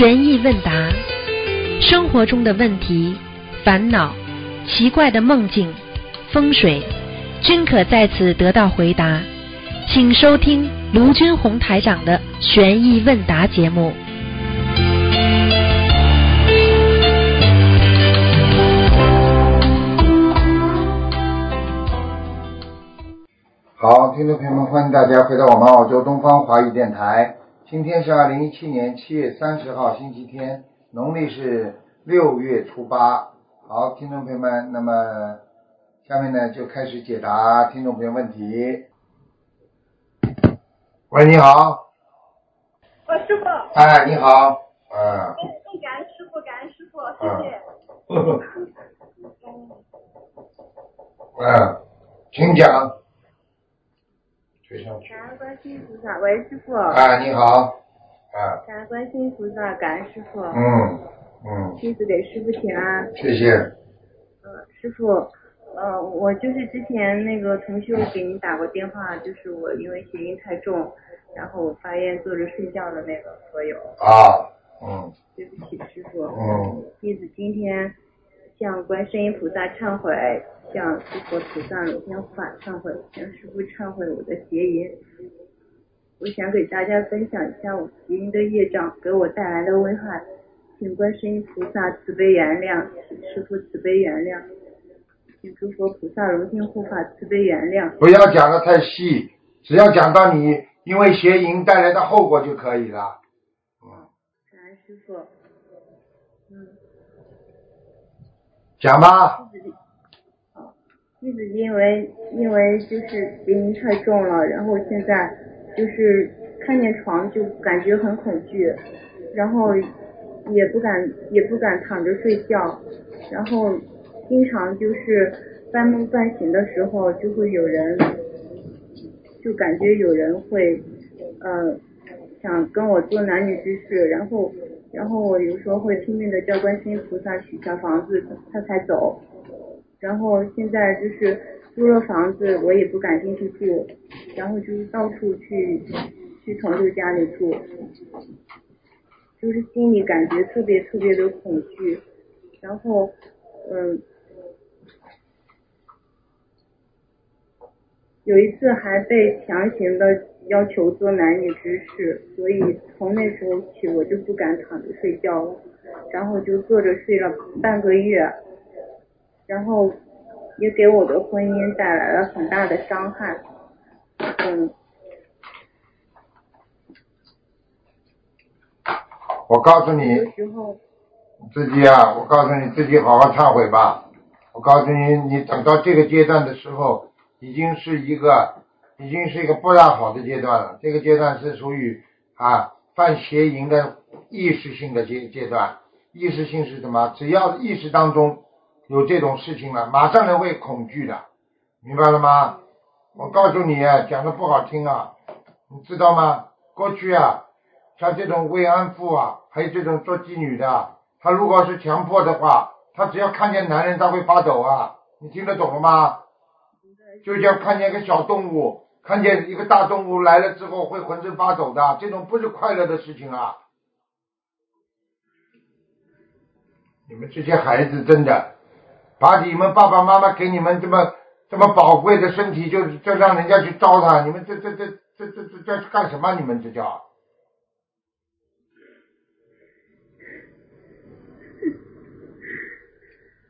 悬疑问答，生活中的问题、烦恼、奇怪的梦境、风水，均可在此得到回答。请收听卢军红台长的悬疑问答节目。好，听众朋友们，欢迎大家回到我们澳洲东方华语电台。今天是二零一七年七月三十号，星期天，农历是六月初八。好，听众朋友们，那么下面呢就开始解答听众朋友问题。喂，你好，呃，师傅，哎，你好，嗯，哎，感恩师傅，感恩师傅，谢谢。嗯，请讲。感恩观世音菩萨，喂，师傅。哎，你好，啊，感恩观世音菩萨，感恩师傅。嗯嗯，弟子给师傅请安。谢谢。呃，师傅，呃，我就是之前那个同修给您打过电话，就是我因为邪淫太重，然后我发愿坐着睡觉的那个佛友。啊，嗯对不起，师傅。嗯，弟子今天向观世音菩萨忏悔，向诸佛菩萨、如天护法忏悔，向师父忏悔我的邪淫。我想给大家分享一下我邪淫的业障给我带来的危害，请观世音菩萨慈悲原谅，请师父慈悲原谅，请诸佛菩萨、如天护法慈悲原谅。不要讲的太细，只要讲到你因为邪淫带来的后果就可以了。嗯，感恩师傅。嗯。讲吧。弟子，因为因为就是鼻音太重了，然后现在就是看见床就感觉很恐惧，然后也不敢也不敢躺着睡觉，然后经常就是半梦半醒的时候就会有人，就感觉有人会，呃，想跟我做男女之事，然后然后我有时候会拼命的叫观音菩萨许下房子，他才走。然后现在就是租了房子，我也不敢进去住，然后就是到处去去同学家里住，就是心里感觉特别特别的恐惧，然后嗯，有一次还被强行的要求做男女之事，所以从那时候起我就不敢躺着睡觉了，然后就坐着睡了半个月，然后也给我的婚姻带来了很大的伤害。嗯，我告诉你自己啊，我告诉你自己好好忏悔吧。我告诉你，你等到这个阶段的时候，已经是一个，已经是一个不大好的阶段了。这个阶段是属于啊犯邪淫的意识性的阶阶段。意识性是什么？只要意识当中有这种事情了，马上人会恐惧的，明白了吗？我告诉你，讲的不好听啊，你知道吗？过去啊，像这种慰安妇啊，还有这种做妓女的，她如果是强迫的话，她只要看见男人，她会发抖啊。你听得懂了吗？就像看见一个小动物，看见一个大动物来了之后会浑身发抖的，这种不是快乐的事情啊。你们这些孩子真的，把你们爸爸妈妈给你们这么这么宝贵的身体就，就让人家去糟蹋，你们这这这这这这这干什么？你们这叫？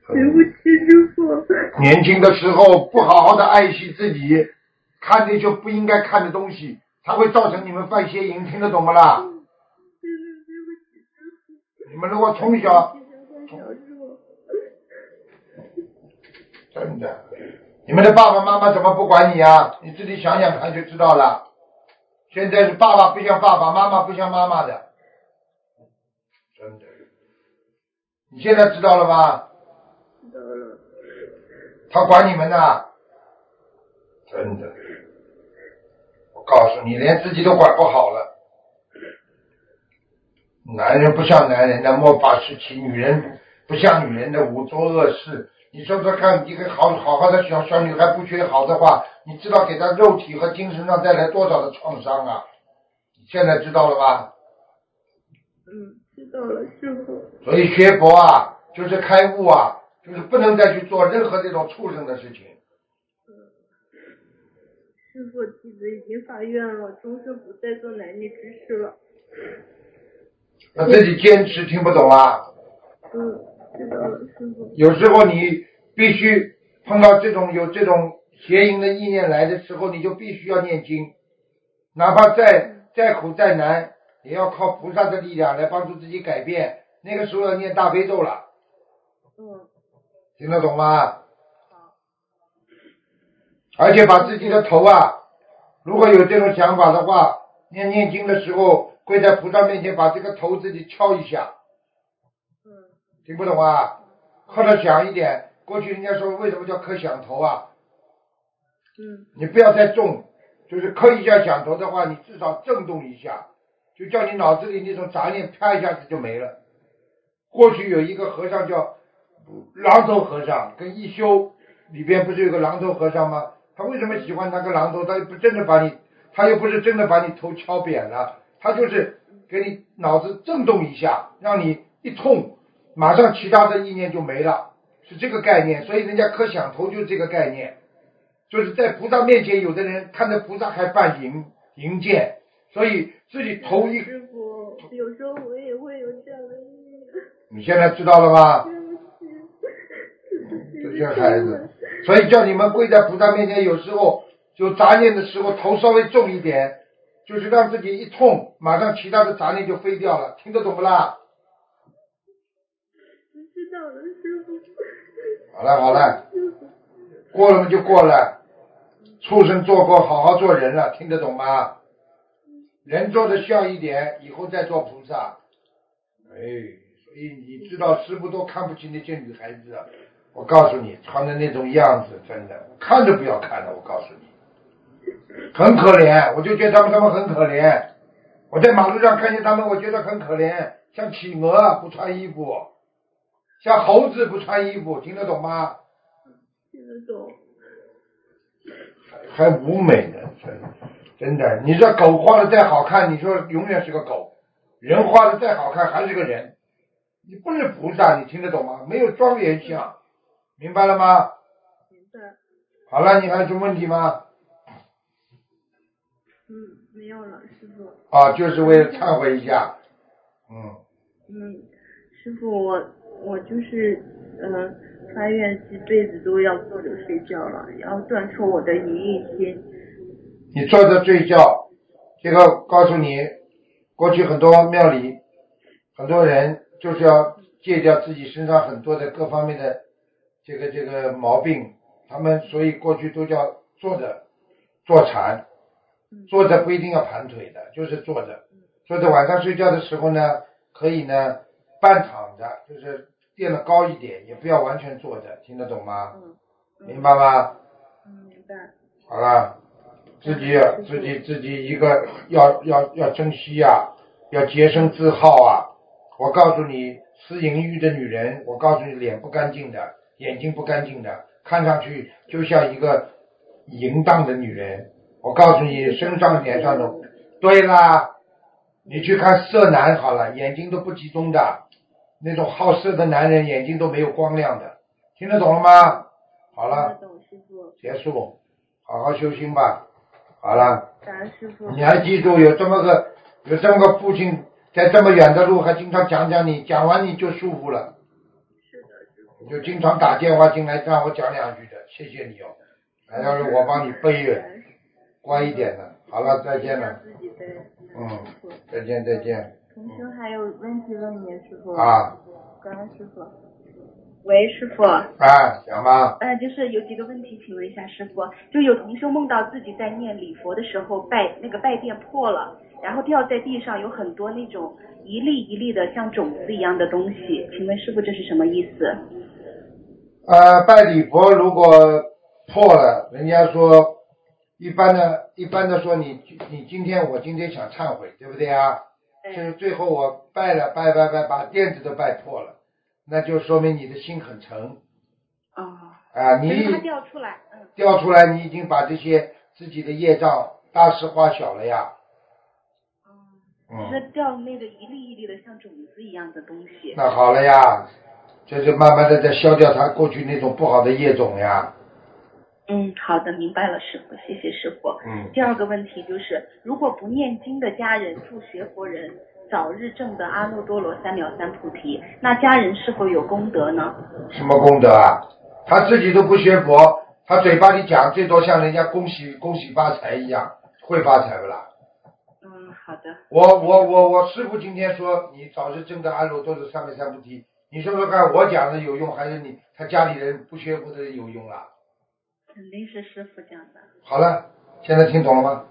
对不起师傅。年轻的时候不好好的爱惜自己，看那些不应该看的东西，才会造成你们犯邪淫，听得懂不啦？对不起师傅。你们如果从小从小。真的，你们的爸爸妈妈怎么不管你啊？你自己想想看就知道了。现在是爸爸不像爸爸，妈妈不像妈妈的，真的。你现在知道了吧？知道了。他管你们呢，真的。我告诉你，连自己都管不好了。男人不像男人的莫法时期，女人不像女人的无作恶事。你说说看，一个好好好的小小女孩不学好的话，你知道给她肉体和精神上带来多少的创伤啊？现在知道了吧？嗯，知道了，师傅。所以学佛啊，就是开悟啊，就是不能再去做任何这种畜生的事情。师傅，弟子已经发愿了，终生不再做男女之事了。那自己坚持，听不懂啊？嗯，知道了，师傅。有时候你必须碰到这种有这种邪淫的意念来的时候，你就必须要念经，哪怕再再苦再难，也要靠菩萨的力量来帮助自己改变。那个时候要念大悲咒了，嗯，听得懂吗？而且把自己的头啊，如果有这种想法的话，念念经的时候跪在菩萨面前，把这个头自己敲一下，嗯听不懂啊？或者响一点。过去人家说为什么叫磕响头啊？嗯你不要太重，就是磕一下响头的话，你至少震动一下，就叫你脑子里那种杂念啪一下子就没了。过去有一个和尚叫榔头和尚，跟一休里边不是有个榔头和尚吗？他为什么喜欢那个榔头？他又不真的把你，他又不是真的把你头敲扁了，他就是给你脑子震动一下，让你一痛，马上其他的意念就没了，是这个概念。所以人家磕响头就是这个概念。就是在菩萨面前，有的人看着菩萨还扮淫淫贱，所以自己头一，师傅，有时候我也会有这样的意念。你现在知道了吗？对不起，这些孩子，所以叫你们跪在菩萨面前，有时候有杂念的时候，头稍微重一点，就是让自己一痛，马上其他的杂念就飞掉了，听得懂不啦？好了好了，过了就过了，畜生做过，好好做人了，听得懂吗？人做的孝一点，以后再做菩萨。哎，所以你知道师傅都看不起那些女孩子，我告诉你，穿的那种样子，真的看都不要看了，我告诉你，很可怜，我就觉得他们他们很可怜。我在马路上看见他们，我觉得很可怜，像企鹅不穿衣服，像猴子不穿衣服，听得懂吗？听得懂。还舞美呢，真真的。你说狗画的再好看，你说永远是个狗；人画的再好看，还是个人。你不是菩萨，你听得懂吗？没有庄严相，明白了吗？明白。好了，你还有什么问题吗？嗯，没有了，师傅。啊，就是为了忏悔一下。嗯，嗯，师傅，我我就是嗯、呃发愿这辈子都要坐着睡觉了，要断除我的淫欲心。你坐着睡觉，这个告诉你，过去很多庙里，很多人就是要戒掉自己身上很多的各方面的这个这个毛病，他们所以过去都叫坐着坐禅，坐着不一定要盘腿的，就是坐着，坐着晚上睡觉的时候呢，可以呢半躺着，就是垫的高一点，也不要完全坐着，听得懂吗？嗯。嗯明白吗？嗯，明白。好了，自己自己自己一个要要要珍惜呀、要洁身自好啊！我告诉你，吃淫欲的女人，我告诉你，脸不干净的，眼睛不干净的，看上去就像一个淫荡的女人。我告诉你，身上脸上的，对啦，你去看色男好了，眼睛都不集中的，那种好色的男人眼睛都没有光亮的，听得懂了吗？好了。懂，师傅。结束，好好修心吧。好了，感恩师傅。你还记住有这么个有这么个父亲，在这么远的路还经常讲讲你，讲完你就舒服了，是的，师傅。你就经常打电话进来让我讲两句的，谢谢你哦。还要是我帮你背着，乖一点的。好了，再见了，自己背。嗯。再见再见同修还有问题问你，师傅。啊感恩师傅。喂，师傅。啊，讲吧。呃，就是有几个问题，请问一下师傅，就有同修梦到自己在念礼佛的时候拜那个拜垫破了，然后掉在地上有很多那种一粒一粒的像种子一样的东西，请问师傅这是什么意思？呃，拜礼佛如果破了，人家说一般的，一般的说你你今天我今天想忏悔，对不对啊？就是最后我拜了拜拜拜，把垫子都拜破了，那就说明你的心很诚哦，啊！可是它你掉出来，嗯，掉出来，你已经把这些自己的业障大事化小了呀。哦，嗯，是掉那个一粒一粒的像种子一样的东西。那好了呀，这就慢慢的在消掉他过去那种不好的业种呀。嗯，好的，明白了，师傅，谢谢师傅。嗯，第二个问题就是，如果不念经的家人祝学佛人，早日证得阿耨多罗三藐三菩提，那家人是否有功德呢？什么功德啊？他自己都不学佛，他嘴巴里讲最多像人家恭喜恭喜发财一样，会发财不啦？嗯，好的。我我我我师傅今天说你早日证得阿耨多罗三藐三菩提，你说说看，我讲的有用还是你他家里人不学佛的人有用啦？肯定是师傅讲的。好了，现在听懂了吗？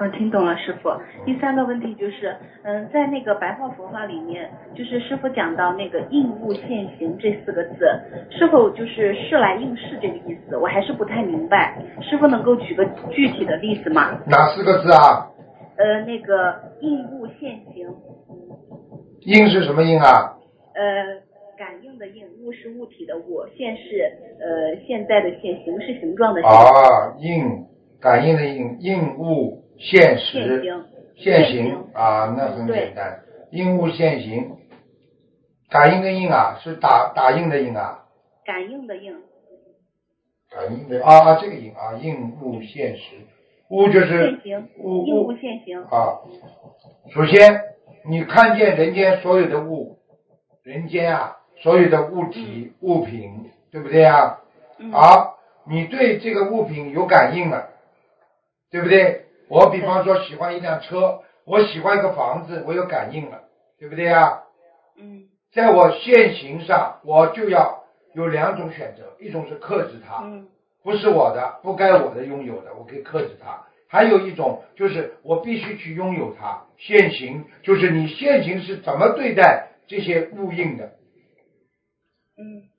嗯，听懂了，师傅。第三个问题就是，嗯，在那个白话佛法里面，就是师傅讲到那个应物现行这四个字，是否就是事来应事这个意思？我还是不太明白，师傅能够举个具体的例子吗？哪四个字啊？呃，那个应物现行，应是什么应啊？呃，感应的应，物是物体的物，现是呃现在的现，形是形状的形，啊，应感应的应，应物现现实，现行行啊，那很简单，应物现行，感应的应啊，是打打印的印啊，感应的应，感应的啊啊，这个应啊，应物现实，物就是现行，物应物物现行，啊。首先，你看见人间所有的物，人间啊，所有的物体、物品，对不对啊？嗯，好，你对这个物品有感应了，对不对？我比方说喜欢一辆车，我喜欢一个房子，我有感应了，对不对啊？嗯在我现行上，我就要有两种选择，一种是克制它，嗯不是我的，不该我的拥有的，我可以克制它；还有一种就是我必须去拥有它。现行就是你现行是怎么对待这些物应的，嗯，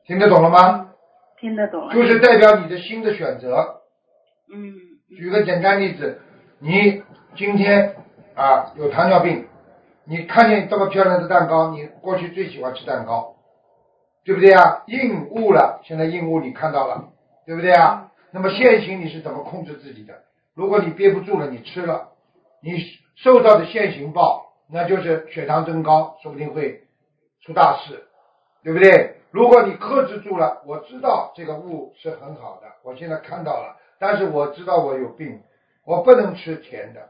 听得懂了吗？听得懂了，就是代表你的新的选择。嗯举个简单例子，你今天啊有糖尿病，你看见这么漂亮的蛋糕，你过去最喜欢吃蛋糕，对不对啊？应物了，现在应物你看到了，对不对啊？那么现行你是怎么控制自己的？如果你憋不住了，你吃了，你受到的现行报，那就是血糖增高，说不定会出大事，对不对？如果你克制住了，我知道这个物是很好的，我现在看到了，但是我知道我有病，我不能吃甜的。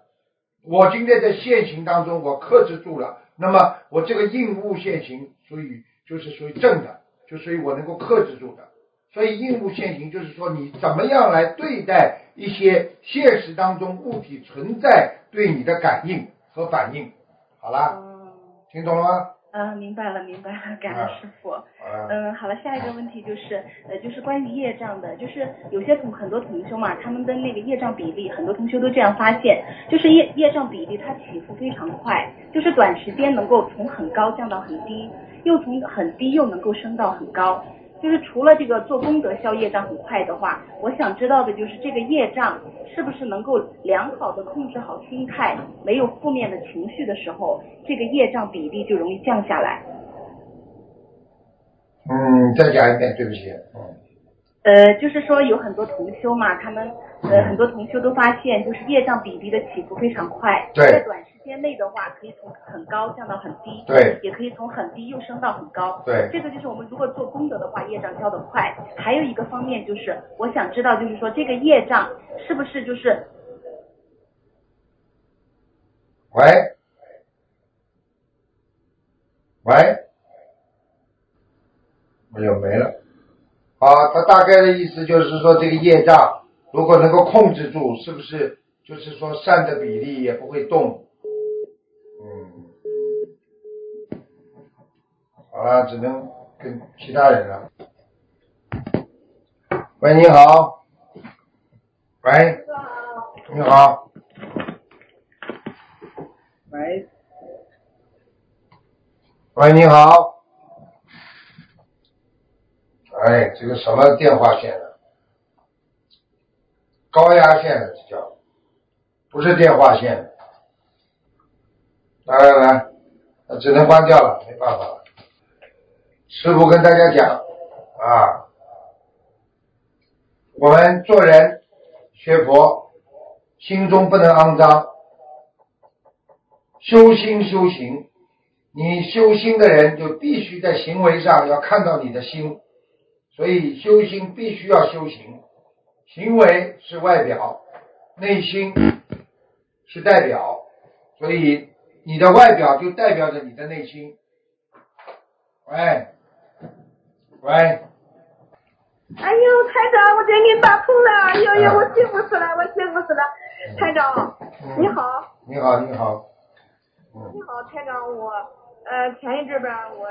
我今天在现行当中，我克制住了，那么我这个应物现行，属于就是属于正的，就属于我能够克制住的。所以应物现行就是说你怎么样来对待一些现实当中物体存在对你的感应和反应。好啦，嗯听懂了吗？嗯，明白了明白了，感恩师傅。啊，嗯，好了，下一个问题就是，呃，就是关于业障的，就是有些同很多同修嘛，他们的那个业障比例，很多同修都这样发现，就是业业障比例它起伏非常快，就是短时间能够从很高降到很低，又从很低又能够升到很高。就是除了这个做功德消业障很快的话，我想知道的就是这个业障是不是能够良好的控制好心态，没有负面的情绪的时候，这个业障比例就容易降下来。嗯，再讲一遍，对不起，嗯，呃，就是说有很多同修嘛，他们呃很多同修都发现，就是业障比例的起伏非常快，在短时间内的话，可以从很高降到很低，对也可以从很低又升到很高，对这个就是我们如果做功德的话，业障消得快。还有一个方面就是，我想知道，就是说这个业障是不是就是喂，喂，没有没了。好，他大概的意思就是说，这个业障如果能够控制住，是不是就是说善的比例也不会动？嗯，好了，只能跟其他人了。喂，你好。喂，你好。喂，喂，你好。哎，这个什么电话线呢？高压线的这叫，不是电话线。来来来，那只能关掉了，没办法了。师傅跟大家讲啊，我们做人学佛，心中不能肮脏，修心修行，你修心的人就必须在行为上要看到你的心，所以修心必须要修行，行为是外表，内心是代表，所以你的外表就代表着你的内心。喂，喂，哎呦，台长，我真给你打通了！哎呦呦，嗯我幸福死了，我幸福死了！台长，嗯。你好，你好，你好，嗯。你好，台长，我呃前一阵吧，我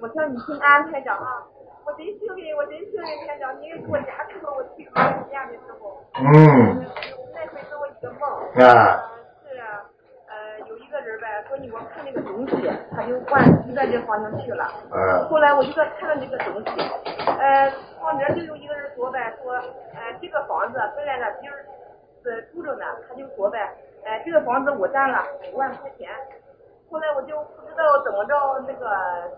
我向你请安，台长啊，我真幸运，我真幸运，台长，你给我加持了，我去看你家的时候，嗯。那回给我一个梦，啊我看那个东西，他就往西边这方向去了。啊后来我就在看了这个东西，呃，旁边就有一个人说呗，说，呃，这个房子本来呢今儿是住着呢，他就说呗，呃，这个房子我占了五万块钱。后来我就不知道怎么着那个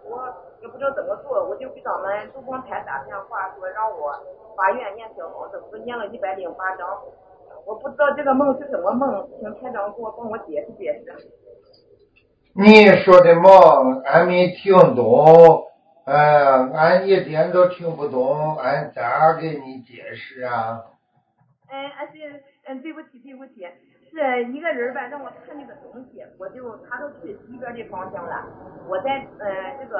说，也不知道怎么做，我就给咱们东方台打电话说让我法院念小房子，我念了一百零八章。我不知道这个梦是什么梦，请台长给我帮我解释解释。你说的梦俺没听懂，呃，俺一点都听不懂，俺咋给你解释啊？哎，俺是嗯，对不起，对不起，是一个人吧，让我看那个东西，我就他都去西边的方向了，我在呃这个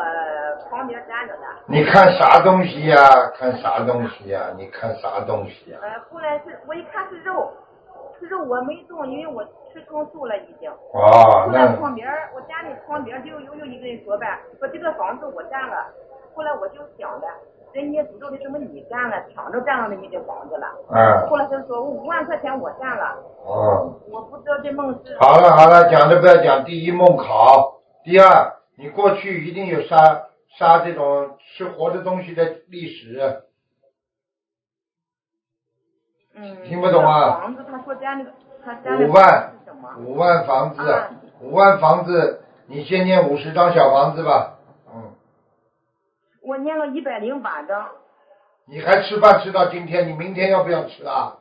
旁边站着呢。你看啥东西呀、看啥东西呀、你看啥东西呀、呃，后来是我一看是肉，是肉我没动，因为我吃成素了已经。哦，后来那旁边我家里旁边就有有一个人说呗，说这个房子我占了，后来我就想了，人家不知道为什么你占了，抢着占了你的房子了。嗯，后来他说我五万块钱我占了，哦，我不知道这梦是。好了好了，讲都不要讲。第一梦考，第二，你过去一定有杀杀这种吃活的东西的历史，嗯，听不懂啊房子，他说家里，他家里五万？五万房子啊，五万房子，你先念五十张小房子吧，嗯，我念了一百零八张。你还吃饭吃到今天，你明天要不要吃啊？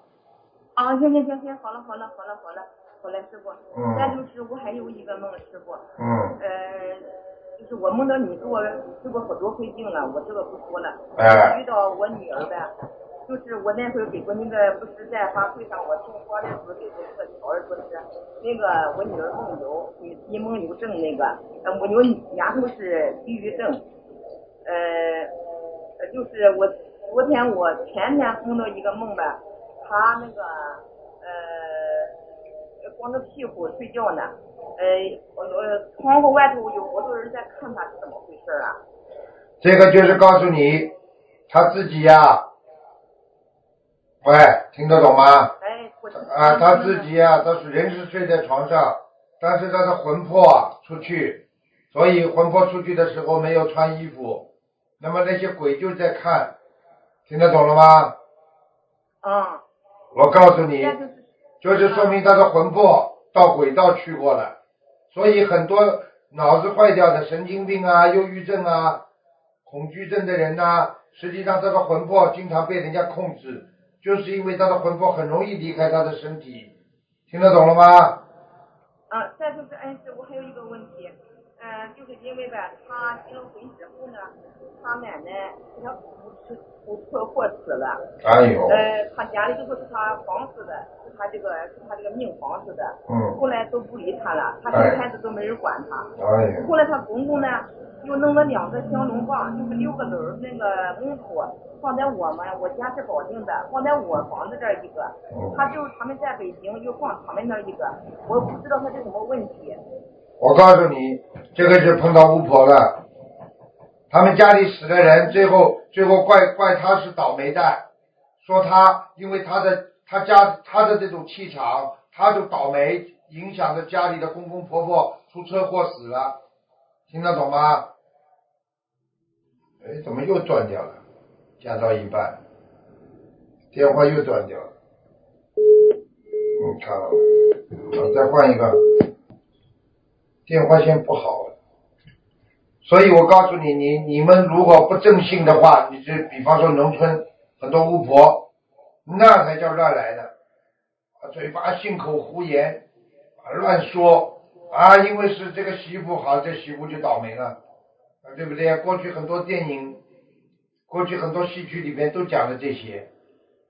啊，行行行行，好了好了好了好了，好了，师傅。嗯再就是我还有一个梦，师傅。嗯，呃，就是我梦到你给我治过好多回病了，我这个不说了。哎遇到我女儿呗，就是我那会儿给过那个，不是在法会上我听话的时候给过那个条儿，说是那个我女儿梦游，你你梦游症那个，呃，我有丫头是抑郁症，呃，就是我昨天我前天梦到一个梦吧，她那个呃光着屁股睡觉呢，呃，我我窗户外头有好多人在看她是怎么回事啊？这个就是告诉你，他自己呀、喂，听得懂吗？哎，我啊，他自己啊、他是人是睡在床上，但是他的魂魄啊出去，所以魂魄出去的时候没有穿衣服，那么那些鬼就在看，听得懂了吗？嗯，我告诉你那，就是。说明他的魂魄到轨道去过了，所以很多脑子坏掉的神经病啊、忧郁症啊、恐惧症的人呐、实际上这个魂魄经常被人家控制，就是因为他的魂魄很容易离开他的身体，听得懂了吗？啊，再就是恩师，我，就是因为吧，他结了婚之后呢，他奶奶给他出出出车祸死了，哎呦，呃，他家里就说是他房子的，是他这个是他这个命房子的，嗯，后来都不理他了，他哎生孩子都没人管他，哎呦，后来他公公呢，又弄了两个香龙棒，就是六个轮儿那个木头，放在我们我家是保定的，放在我房子这儿一个，嗯他就是他们在北京又放他们那儿一个，我不知道他是什么问题。我告诉你，这个是碰到巫婆了。他们家里死的人，最后最后怪怪他是倒霉蛋，说他因为他的他家他的这种气场，他就倒霉，影响着家里的公公婆婆出车祸死了，听得懂吗？哎，怎么又断掉了？讲到一半，电话又断掉了。你看了吗？好，再换一个。电话线不好，所以我告诉你，你你们如果不正信的话，你就比方说农村很多巫婆，那才叫乱来的，嘴巴信口胡言，啊，乱说，啊，因为是这个媳妇好，这媳妇就倒霉了，啊，对不对？过去很多电影，过去很多戏曲里面都讲了这些，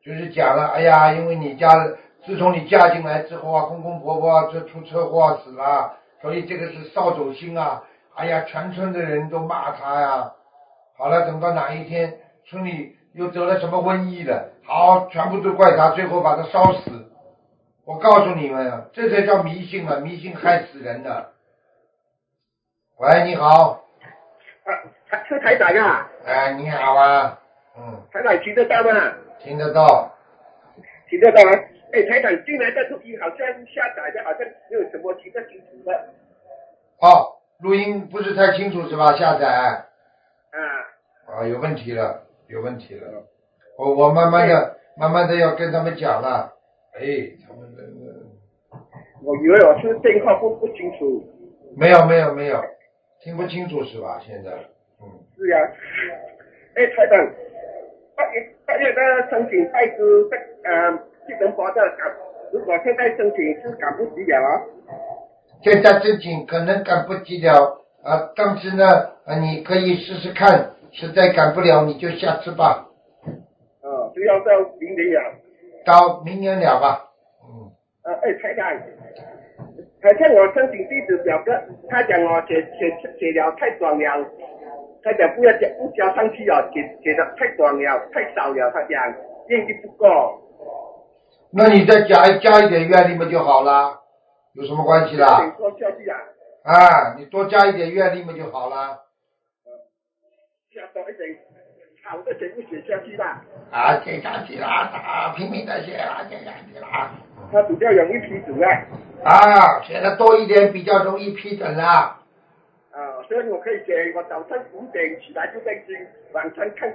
就是讲了，哎呀，因为你家，自从你嫁进来之后啊，公公婆婆啊这出车祸死了，所以这个是扫帚星啊，哎呀，全村的人都骂他呀。好了，等到哪一天村里又得了什么瘟疫了，好，全部都怪他，最后把他烧死。我告诉你们啊，这才叫迷信啊！迷信害死人的。喂，你好，啊，台是台长啊，哎，你好啊，嗯，台长听得到吗？听得到，听得到吗？哎，台长进来的录音好像下载的，好像没有什么听得清楚的。哦，录音不是太清楚是吧？下载啊，啊，有问题了，有问题了。我我慢慢的、慢慢的要跟他们讲了。哎，他们的我以为我是电话不不清楚。没有没有没有，听不清楚是吧？现在，嗯，是呀、哎，台长，八月八月的申请拜师这呃技能博的赶，如果现在申请是赶不及了啊。现在申请可能赶不及了啊，但是呢，啊，你可以试试看，实在赶不了你就下次吧，哦，就要到明年了。到明年了吧，嗯，呃，哎，台长，好像我申请地址表格，他讲我写写写了太短了，他讲不要加不加上去了，写写的太短了，太少了，他讲愿力不够。那你再加加一点愿力嘛就好了，有什么关系啦？啊，啊，你多加一点愿力嘛就好了。加多一点好的全部写下去啦，啊，写下去啦，啊，拼命的写啦，写下去啦。他比较容易批准啊。啊，写的多一点比较容易批准啦。啊，所以我可以写，我早上五点起来就在听，晚上看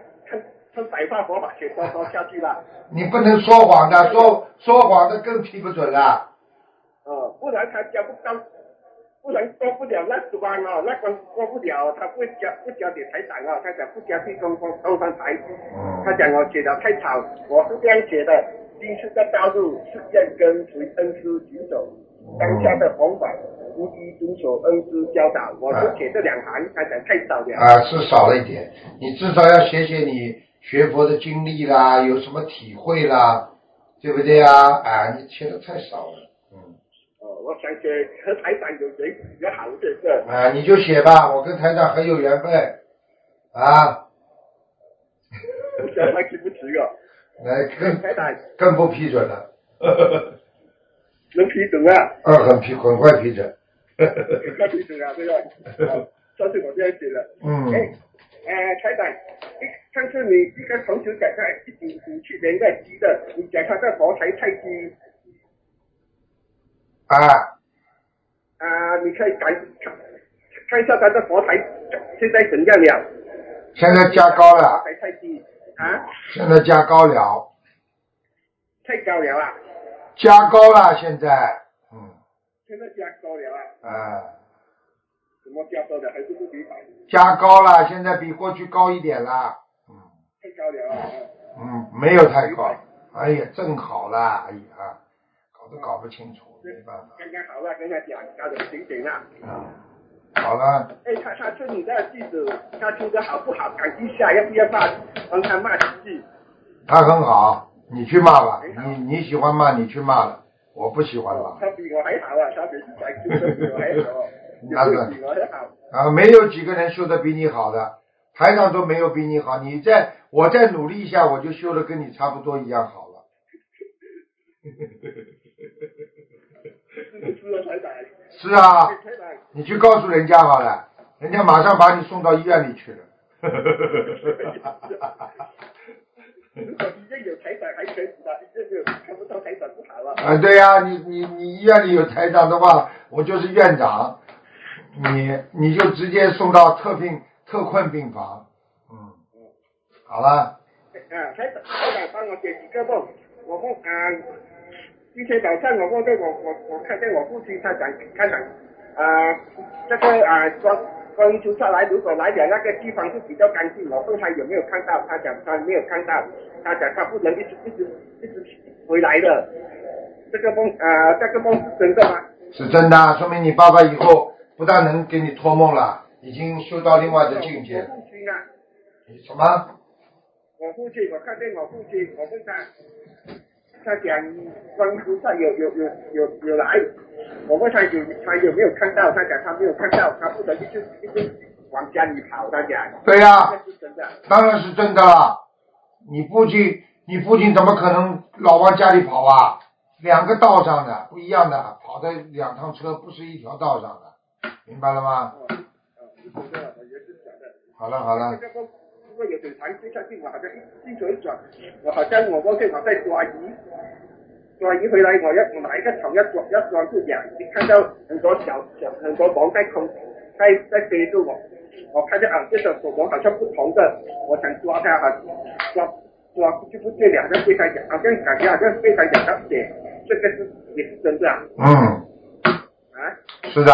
看看白话佛法写多多下去了。你不能说谎的，说说谎的更批不准了。哦，不然他交不到，不然过不了那关哦，那关过不了，他不交不交给台长哦，他讲不交给东方东方台，嗯他讲我写的太长，我是这样写的，今世的道路是愿跟随恩师行走，当下的弘法无一遵守恩师教导，我就写这两行，他讲太少了。啊，是少了一点，你至少要写写你学佛的经历啦，有什么体会啦，对不对啊？啊，你写的太少了。嗯，哦，我想写和台长有缘比较好这个。啊，你就写吧，我跟台长很有缘分啊，不晓得他支不支哦？来更台长更不批准了，能批准啊？呃，很批很快批准。快批准啊，这个。哦上次我这样写的。嗯，哎，呃，台长，一上次你一个同学讲他一九五七年的鸡的，你讲他的佛台太低啊，啊、你可以看看看一下他的佛台现在怎样了？现在加高佛了，台太低啊，现在加高了，太高了啊，加高了，现在，嗯，现在加高了啊，啊，怎么加高的还是不明白？加高了，现在比过去高一点了，嗯。太高了啊，嗯，没有太高。哎呀，正好啦，哎呀，搞都搞不清楚，没办法。刚刚好了，跟他讲，搞得醒醒了。啊，好了，哎，他他是你的弟子，他听的好不好？讲一下，要不要骂？帮他骂几句。他很好，你去骂吧，你你喜欢骂你去骂了，我不喜欢骂。他比我还好啊，他每次讲就是比我还好，那是有比我还好。啊，没有几个人修的比你好的，台长都没有比你好。你再我再努力一下，我就修的跟你差不多一样好了。是啊，你去告诉人家好了，人家马上把你送到医院里去了。如果医院有台长还可以的，医院没有看不到台长不好了。啊，对呀、你你你医院里有台长的话，我就是院长，你你就直接送到特病特困病房，嗯，好了，嗯，台长，台长帮我解几个梦。我梦啊，今天早上我梦见我我我看见我父亲他讲他讲啊，这个啊观观音菩萨来，如果来讲那个地方是比较干净，我问他有没有看到，他讲他没有看到，他讲他不能一直一直一直回来的。这个梦啊，这个梦是真的吗？是真的啊，说明你爸爸以后不但能给你托梦了，已经修到另外的境界我。父亲啊，你什么？我父亲，我看见我父亲，我问他，他讲观音菩萨有有有有有来，我问他有他有没有看到，他讲他没有看到，他不得一直一直往家里跑，他讲，对呀、这是真的。当然是真的了。你父亲，你父亲怎么可能老往家里跑啊？两个道上的不一样的，跑的两趟车不是一条道上的，明白了吗？哦，是真的，也是假的。好了好了这，个，如果有点长接下去，我好像一镜头一转，我好像我发现我在抓鱼，抓鱼回来，我要我拿一个桶要抓要抓住两，你看到很多小小很多网在空在在飞住我，我看见啊这个手网好像不同的，我想抓它哈，抓抓就不对了，好像非常痒，好像感觉好像非常痒到血，这个是也是真的啊，嗯，啊是的，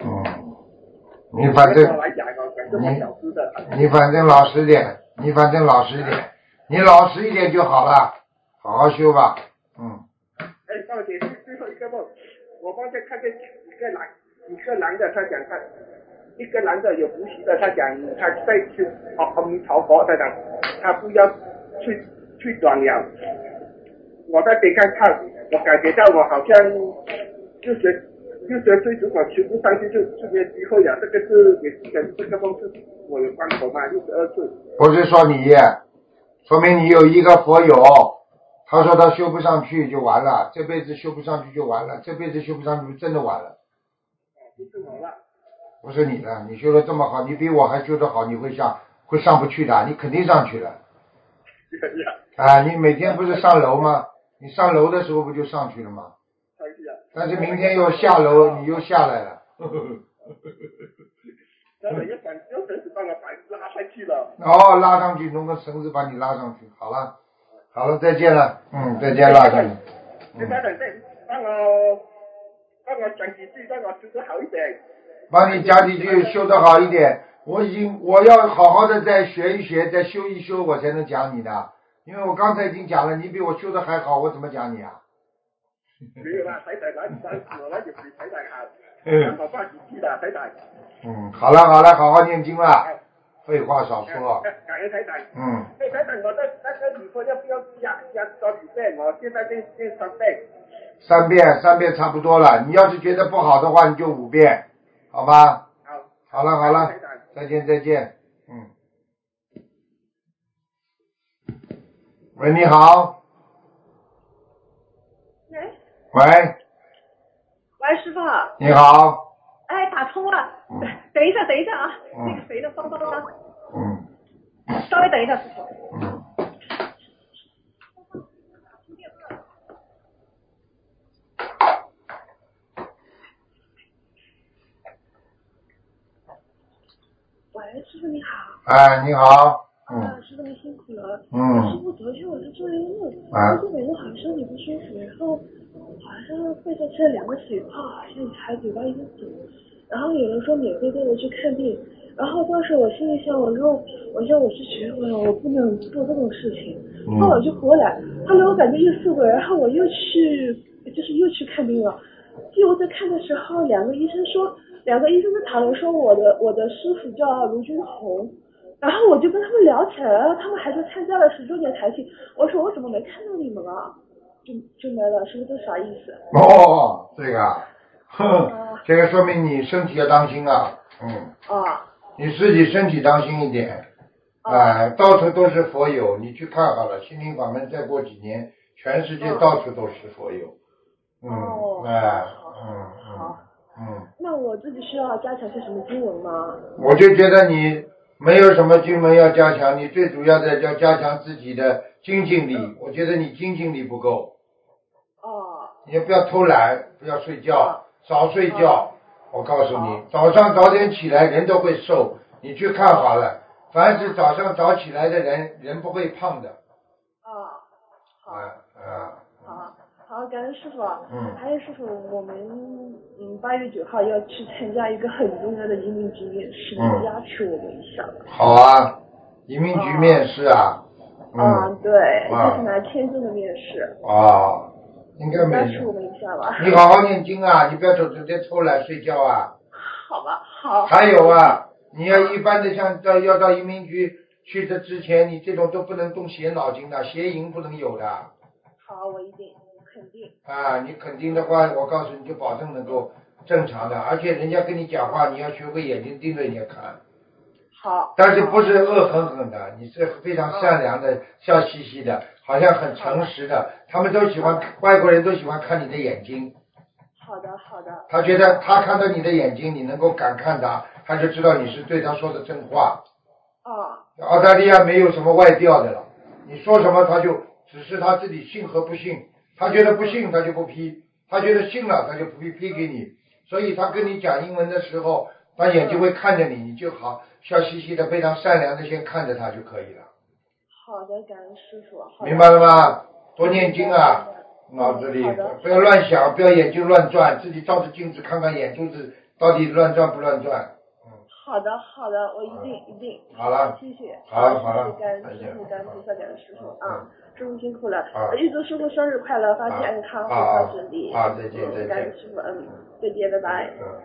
嗯，你反正对我来讲，我感觉我小资的，你反正老实点，你反正老实一点，你老实一点就好了，好好修吧。嗯，哎，大姐，最最后一个梦，我刚才看见一个男，一个男的，他讲他，一个男的有福气的，他讲他在去阿阿弥陀佛，他讲他不要去去转了。我在边看看，我感觉到我好像六十六十岁，如果求不上去就就没有机会了。这个是也是跟这个梦是我有关头嘛，六十二岁。不是说你，说明你有一个佛友，他说他修不上去就完了，这辈子修不上去就完了，这辈子修不上去就真的完了。不是我了。不是你的，你修的这么好，你比我还修得好，你会上会上不去的，你肯定上去了。啊，你每天不是上楼吗？你上楼的时候不就上去了吗？但是明天又下楼，你又下来了。然后要把要绳子把我把拉上去了。哦，拉上去，弄个绳子把你拉上去。好了，好了，再见了。嗯，再见了，再见。你等等再帮我帮我讲几句，让我修得好一点。帮你讲几句，修得好一点。我已经我要好好的再学一学，再修一修，我才能讲你的。因为我刚才已经讲了，你比我修的还好，我怎么讲你啊？没有啦，睇睇嗱，嗱我那就比睇睇好。嗯让我放几句啦，睇睇。嗯，好了好了，好好念经啦，废话少说。感恩睇睇。嗯，哎，睇睇我的那个女朋友要不要加加多几遍？我现在练练三遍。三遍三遍差不多了。你要是觉得不好的话，你就五遍，好吧？好。好了好了再见再见。喂，你好。喂，喂，喂，师傅，你好。哎，打通了嗯。等一下，等一下啊，嗯那个谁的包包呢，嗯稍微等一下，师傅。嗯。喂，师傅你好。哎，你好。啊，嗯师傅您辛苦了。嗯师嗯傅，昨天晚上做了一个梦，啊那个晚上好像身体不舒服，然后好像背上吃了两个水泡，好像还嘴巴有点堵，然后有人说免费带我去看病，然后当时我心里想，我说我说我是学佛了，我不能做这种事情，嗯后来我就回来，后来我感觉又四个，然后我又去就是又去看病了，结果在看的时候，两个医生说，两个医生在讨论说我的我的师傅叫卢军红。然后我就跟他们聊起来了，他们还说参加了十周年台庆，我说我怎么没看到你们啊？就就没了，是不是这啥意思？哦，这个这个说明你身体要当心啊。嗯，啊你自己身体当心一点。啊哎，到处都是佛友，你去看好了，心灵法门再过几年，全世界嗯到处都是佛友。嗯，哦哎，嗯好嗯嗯，那我自己需要加强些什么经文吗？我就觉得你没有什么经文要加强，你最主要的要加强自己的精进力。我觉得你精进力不够，哦你也不要偷懒，不要睡觉，少睡觉。我告诉你，早上早点起来，人都会瘦。你去看好了，凡是早上早起来的人，人不会胖的。啊好好好，感恩师傅。嗯还有师傅，我们嗯八月九号要去参加一个很重要的移民局面试，嗯你加持我们一下吧。好啊，移民局面试啊，啊对，啊就是拿签证的面试，啊，应该加没事。持我们一下吧。你好好念经啊，你不要走直接偷懒睡觉啊。好吧，好。还有啊，你要一般的像到要到移民局去的之前，你这种都不能动邪脑筋的，邪淫不能有的好，我一定肯定。啊！你肯定的话，我告诉你就保证能够正常的，而且人家跟你讲话，你要学会眼睛盯着人家看，好。但是不是恶狠狠的，你是非常善良的、笑嘻嘻的，好像很诚实的，他们都喜欢，外国人都喜欢看你的眼睛。好的，好的。他觉得他看到你的眼睛，你能够敢看他，他就知道你是对他说的真话。啊，澳大利亚没有什么外调的了，你说什么他就只是他自己信和不信，他觉得不信他就不批，他觉得信了他就不批批给你，所以他跟你讲英文的时候，他眼睛会看着你，你就好笑嘻嘻的，非常善良的先看着他就可以了，好的，感恩师傅。明白了吗？多念经啊，脑子里不要乱想，不要眼睛乱转，自己照着镜子看看眼珠子到底乱转不乱转。好的，好的，我一定一定。好了谢谢。好了好了谢谢感恩师傅，感恩菩萨，感恩师傅啊！师傅辛苦了好，预祝师傅生日快乐，发际安康，好红桃顺利。好再见嗯再见感恩师傅，嗯，再见，拜拜。嗯。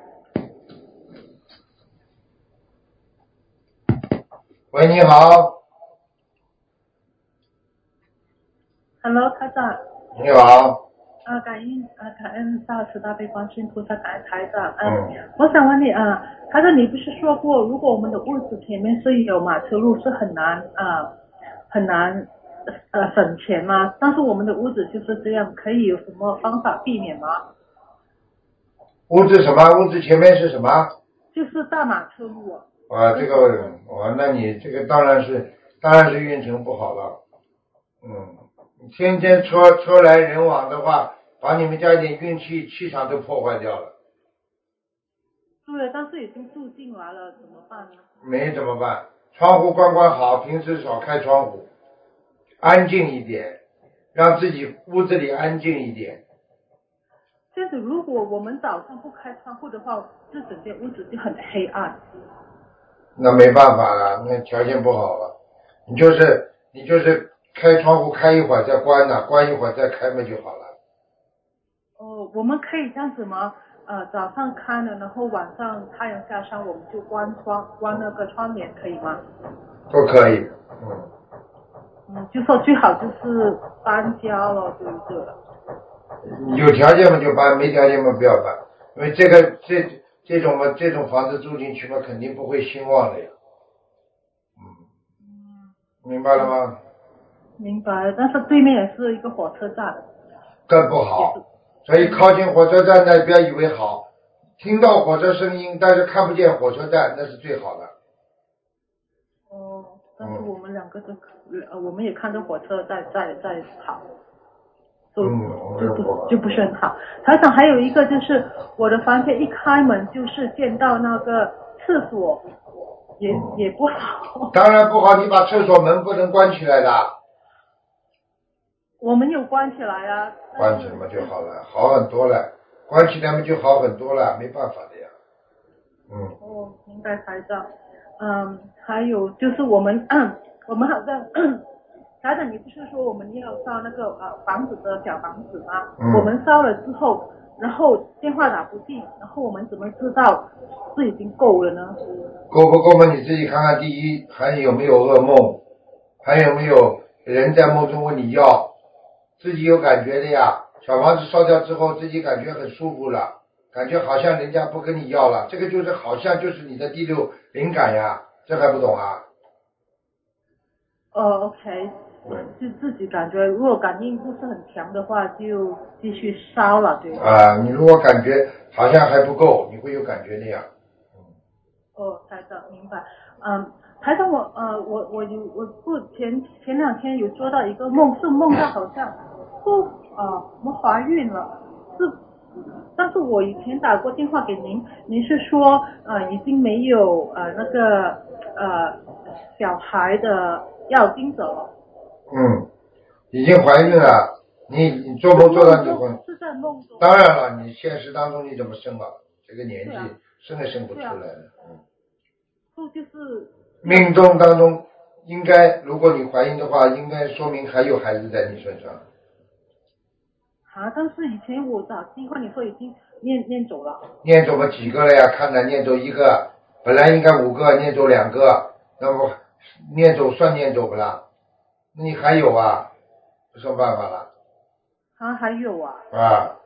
喂，你好，Hello，台长，你好，啊，感恩啊，感恩大慈大悲观世音菩萨，感恩台长。嗯，嗯我想问你啊，台长，你不是说过，如果我们的屋子前面是有马车路，是很难啊，很难呃省钱吗？但是我们的屋子就是这样，可以有什么方法避免吗？屋子什么？屋子前面是什么？就是大马车路啊。啊，这个，哇，那你这个当然是，当然是运程不好了。嗯，你天天车车来人往的话，把你们家一点运气气场都破坏掉了，对，但是已经住进来了，怎么办呢？没怎么办？窗户关关好，平时少开窗户，安静一点，让自己屋子里安静一点。这样子，如果我们早上不开窗户的话，这整间屋子就很黑暗。那没办法了，那条件不好了。你就是你就是开窗户开一会儿再关呐、关一会儿再开门就好了。哦，我们可以这样子吗？呃，早上开了，然后晚上太阳下山，我们就关窗，关那个窗帘，可以吗？都可以，嗯，嗯，就说最好就是搬家了，对不对？有条件嘛就搬，没条件嘛不要搬，因为这个这这种嘛这种房子住进去嘛肯定不会兴旺的呀，嗯，明白了吗？明白。但是对面也是一个火车站。更不好，所以靠近火车站的不要以为好，听到火车声音但是看不见火车站那是最好的，哦，但是我们两个都，呃，我们也看到火车在在在跑，就嗯就不就不是很好。台长还有一个就是我的房间一开门就是见到那个厕所，也嗯也不好。当然不好，你把厕所门不能关起来的。我们有关起来啊。关起来嘛就好了，好很多了，关起来嘛就好很多了，没办法的呀。嗯，哦，明白孩子。嗯，还有就是我们，我们好像，台长，你不是说我们要烧那个呃房子的小房子吗？嗯我们烧了之后，然后电话打不进，然后我们怎么知道是已经够了呢？够不够嘛？你自己看看，第一还有没有噩梦，还有没有人在梦中问你要，自己有感觉的呀。小房子烧掉之后，自己感觉很舒服了，感觉好像人家不跟你要了，这个就是好像就是你的第六灵感呀，这还不懂啊？哦，OK，就自己感觉，如果感应不是很强的话，就继续烧了，对吧？啊，你如果感觉好像还不够，你会有感觉的呀。哦，台长明白。嗯，台长我呃我我有我不前前两天有做到一个梦，是梦到好像说啊我们怀孕了，是，但是我以前打过电话给您，您是说呃已经没有呃那个呃小孩的要经者了。嗯，已经怀孕了，你你做梦做到你婚？是在梦中。当然了，你现实当中你怎么生啊？这个年纪啊生也生不出来了。嗯，就就是命中当中应该，如果你怀孕的话，应该说明还有孩子在你身上。啊，但是以前我打电话你说已经念念走了，念走了几个了呀？看来念走一个，本来应该五个，念走两个，那不念走算念走不啦？那你还有啊？有什么办法了？啊还有啊，啊，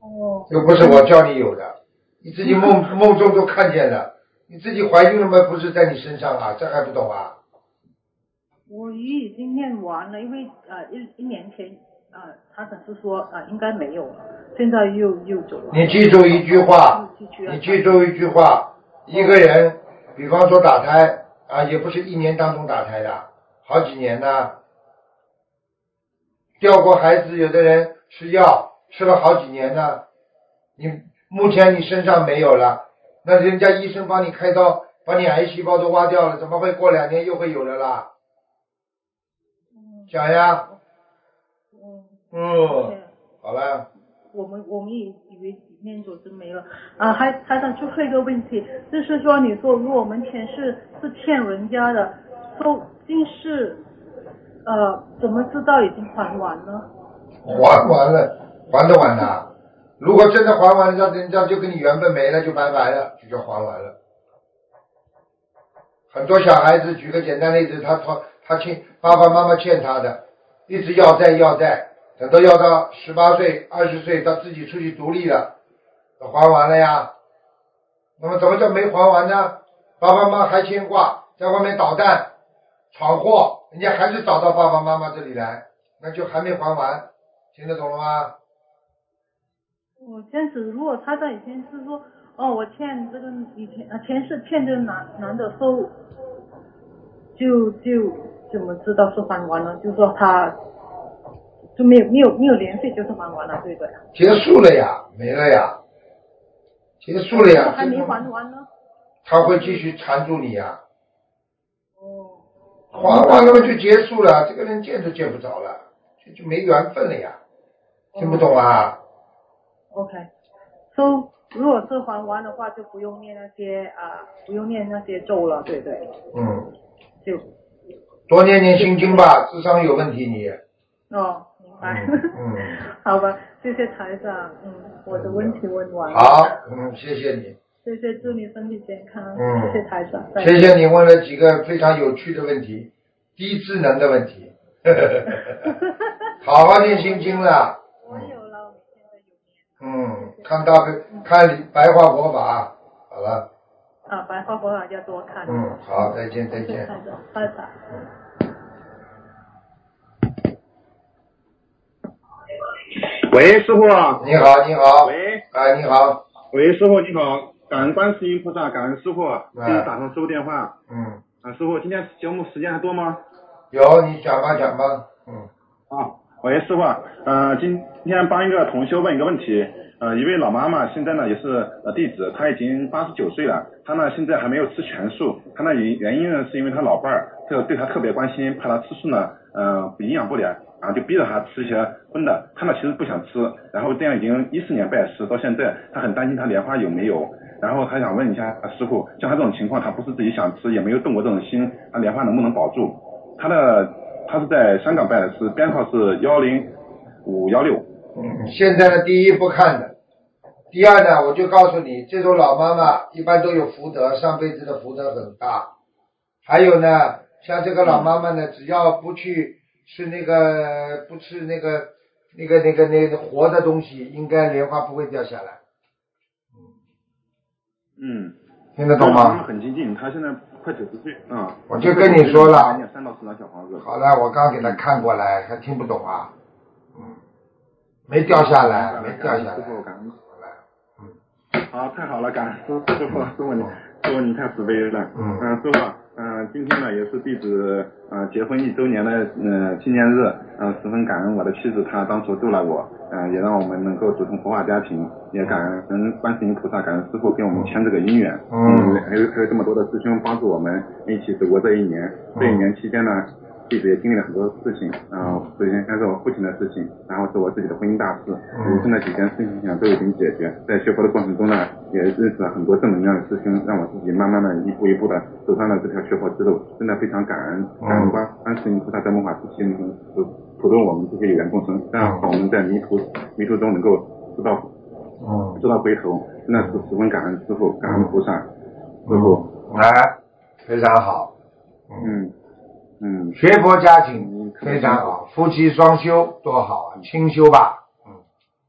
哦，又不是我叫你有的，你自己梦梦中都看见了，你自己怀孕了吗？不是在你身上啊？这还不懂啊？我鱼已经念完了，因为呃一一年前呃他只是说啊应该没有了，现在又又走了。你记住一句话，你记住一句话，一个人，比方说打胎啊，也不是一年当中打胎的，好几年呢。掉过孩子，有的人吃药吃了好几年呢。你目前你身上没有了，那人家医生帮你开刀，把你癌细胞都挖掉了，怎么会过两年又会有了啦？讲呀，嗯，嗯，对好了，我们我们也以为念走就没了啊，还还想最后一个问题，就是说你说如果我们前世是欠人家的，说今世呃怎么知道已经还完了？还完了，还得完呐。如果真的还完了，那人家就跟你缘分没了，就拜拜了，就叫还完了。很多小孩子，举个简单例子，他他他欠爸爸妈妈欠他的，一直要债要债，等到要到十八岁、二十岁，他自己出去独立了，还完了呀。那么怎么叫没还完呢？爸爸妈妈还牵挂，在外面捣蛋、闯祸，人家还是找到爸爸妈妈这里来，那就还没还完，听得懂了吗？我这样子，如果他在以前是说哦我欠这个以前啊前世欠这个男男的收，就就怎么知道是还完了？就说他就没有没有没有联系，就是还完了，对不对？结束了呀，没了呀，结束了呀，还没还完呢。他会继续缠住你呀，哦，还完了嘛就结束了，这个人见都见不着了，就就没缘分了呀，听不懂啊？OK，so 如果是还完的话，就不用念那些啊、不用念那些咒了，对不对？嗯，就多念念心经吧，智商有问题你。哦，明白。嗯 嗯好吧，谢谢台长，嗯，我的问题问完了。好，嗯，谢谢你，谢谢，祝你身体健康。嗯谢谢台长。谢谢你问了几个非常有趣的问题，低智能的问题，好好念心经了。我有了，我现在有念。嗯，看大悲，看白话佛法，好了，啊，白话佛法要多看。嗯，好，再见，再见。台长，拜拜。喂，师傅。你好，你好，喂，哎，你好，喂，师傅你好，感恩观世音菩萨，感恩师傅，给你打通师傅电话。嗯，啊，师傅，今天节目时间还多吗？有你讲吧，讲吧，嗯，啊，喂，师傅，呃，今天帮一个同修问一个问题，呃，一位老妈妈现在呢也是呃弟子，她已经八十九岁了，她呢现在还没有吃全素，她呢原原因呢是因为她老伴儿这个对她特别关心，怕她吃素呢，呃，营养不良，然后就逼着他吃一些荤的，他呢其实不想吃，然后这样已经一四年拜师到现在，他很担心他莲花有没有，然后还想问一下师傅，像他这种情况，他不是自己想吃，也没有动过这种心，他莲花能不能保住？他的他是在香港拜的师，编号是幺零五幺六。嗯，现在呢，第一不看的，第二呢，我就告诉你，这种老妈妈一般都有福德，上辈子的福德很大。还有呢，像这个老妈妈呢，只要不去吃那个不吃那个那个那个那个活的东西，应该莲花不会掉下来，嗯，听得懂吗？很精进，他现在快九十岁嗯。我就跟你说了三到四张小房子。好了，我刚给他看过来，他听不懂啊？嗯，没掉下来，没掉下来。师傅，感恩。嗯。好，太好了，感恩师傅，师傅，师傅你，师傅你太慈悲了。嗯嗯，师傅，嗯、今天呢也是弟子呃结婚一周年的呃纪念日，嗯、十分感恩我的妻子，她当初救了我，嗯、也让我们能够组成佛法家庭，也感恩观世音菩萨，感恩师傅给我们签这个姻缘。嗯还有还有这么多的师兄帮助我们一起走过这一年。这一年期间呢。弟子也经历了很多事情，然后，首先先是我父亲的事情，然后是我自己的婚姻大事，人生的几件事情上都已经解决。在学佛的过程中呢，也认识了很多正能量的师兄，让我自己慢慢的一步一步的走上了这条学佛之路，真的非常感恩，感恩观观世音菩萨在末法时期能普普度我们这些有缘众生，让我们在迷途迷途中能够知道嗯，知道回头，真的是十分感恩师傅，感恩菩萨，师傅，来，非常好，嗯嗯。学佛家庭非常好，夫妻双修多好啊，清修吧，嗯。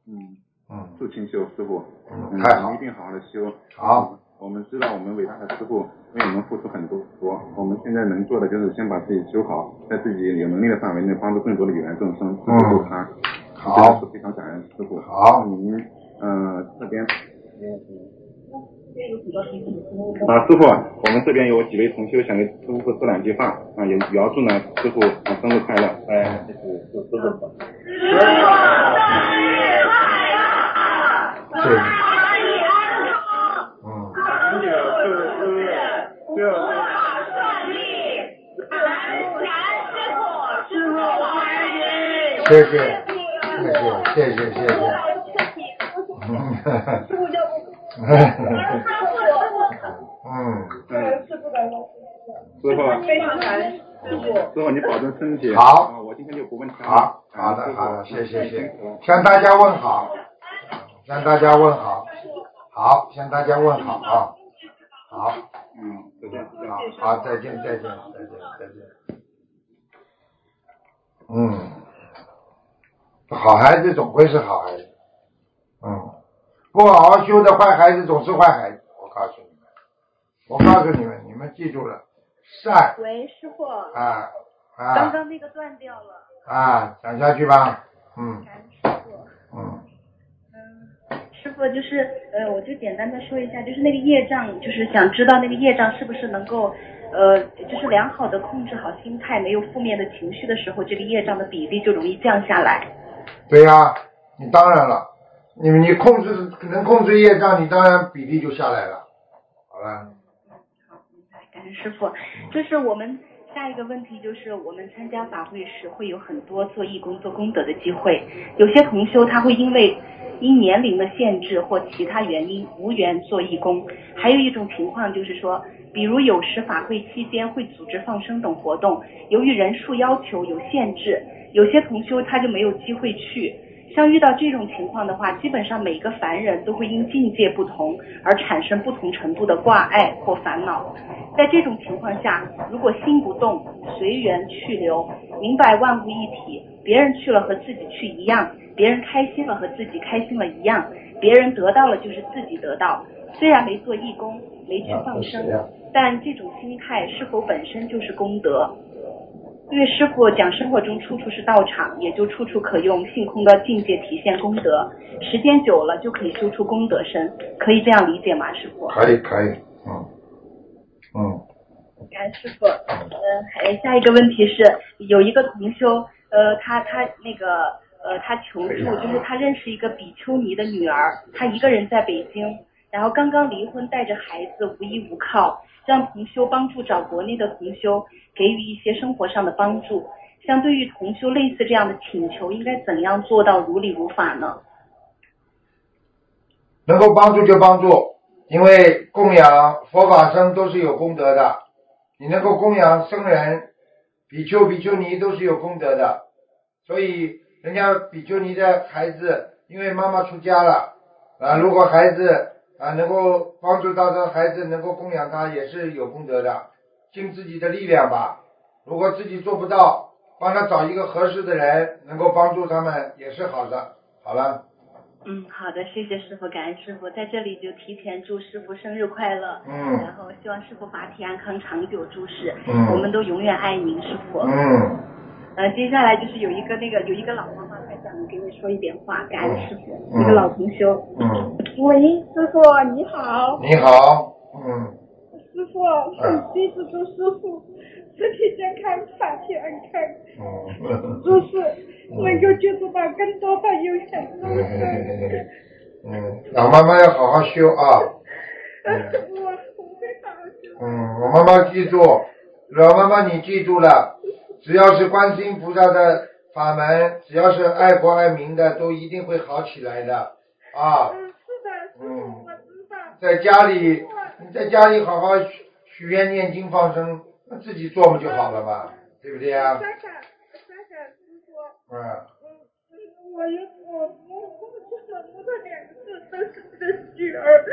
嗯，嗯，祝清修师傅，嗯嗯，太好。一定好好的修。好，我们知道我们伟大的师傅为我们付出很多，我们现在能做的就是先把自己修好，在自己有能力的范围内帮助更多的有缘众生，嗯。帮助他。好。真的是非常感恩师傅。好。您呃这边。啊，师傅，我们这边有几位同修想给师傅说两句话啊，也也要祝呢师傅啊生日快乐，哎，师傅祝师傅。对，嗯，谢谢，谢谢，谢谢，谢谢。嗯，嗯，师傅，师傅。你保重身体。好，我今天就不问了。好，好的，好的，谢谢，谢谢，向大家问好，向大家问好，好，向大家问好啊，好，嗯，再见。好，好，再见，再见，再见，再见。嗯，好孩子总归是好孩子，嗯，不好好修的坏孩子总是坏孩子，我告诉你们，我告诉你们，你们记住了，善喂，师傅，啊刚啊刚刚那个断掉了，啊，讲下去吧，嗯师傅。嗯。嗯，师傅就是呃，我就简单的说一下，就是那个业障，就是想知道那个业障是不是能够呃，就是良好的控制好心态，没有负面的情绪的时候，这个业障的比例就容易降下来。对呀、你当然了，你你控制能控制业障，你当然比例就下来了。好了，感恩师傅，就是我们下一个问题就是，我们参加法会时会有很多做义工、做功德的机会，有些同修他会因为因年龄的限制或其他原因无缘做义工，还有一种情况就是说，比如有时法会期间会组织放生等活动，由于人数要求有限制，有些同修他就没有机会去。像遇到这种情况的话，基本上每个凡人都会因境界不同而产生不同程度的挂碍或烦恼。在这种情况下，如果心不动，随缘去留，明白万物一体，别人去了和自己去一样，别人开心了和自己开心了一样，别人得到了就是自己得到。虽然没做义工，没去放生，但这种心态是否本身就是功德？因为师傅讲生活中处处是道场，也就处处可用性空的境界体现功德。时间久了就可以修出功德身，可以这样理解吗，师傅？可以可以，嗯嗯感恩师傅。呃，还下一个问题是，有一个同修，呃，他他那个呃，他求助，就是他认识一个比丘尼的女儿，他一个人在北京，然后刚刚离婚，带着孩子，无依无靠，让同修帮助找国内的同修，给予一些生活上的帮助。像对于同修类似这样的请求，应该怎样做到如理如法呢？能够帮助就帮助，因为供养佛法僧都是有功德的，你能够供养僧人、比丘、比丘尼都是有功德的，所以人家比丘尼的孩子，因为妈妈出家了啊，如果孩子啊能够帮助到这孩子能够供养他，也是有功德的，尽自己的力量吧。如果自己做不到，帮他找一个合适的人，能够帮助他们也是好的。好了。嗯，好的，谢谢师傅，感恩师傅，在这里就提前祝师傅生日快乐。嗯然后希望师傅法体安康，长久诸事。嗯我们都永远爱您，师傅。嗯。呃，接下来就是有一个那个有一个老妈妈，她想给你说一点话，感恩师傅，嗯一个老同修。嗯，喂，师傅你好。你好，嗯，师傅，我弟子祝师傅。身体健康，法体安康，嗯，祝是能够接触到更多的有缘众生。嗯，老妈妈要好好修啊，我我会好好修。嗯，我妈妈记住，老妈妈你记住了，只要是观世音菩萨的法门，只要是爱国爱民的，都一定会好起来的啊。嗯，是的，嗯我知道。在家里，你在家里好好许许愿、念经、放生，那自己做不就好了嘛？对不对啊想？想想想师傅，嗯，嗯嗯，我有我我我就是我的两个字都是你的女儿，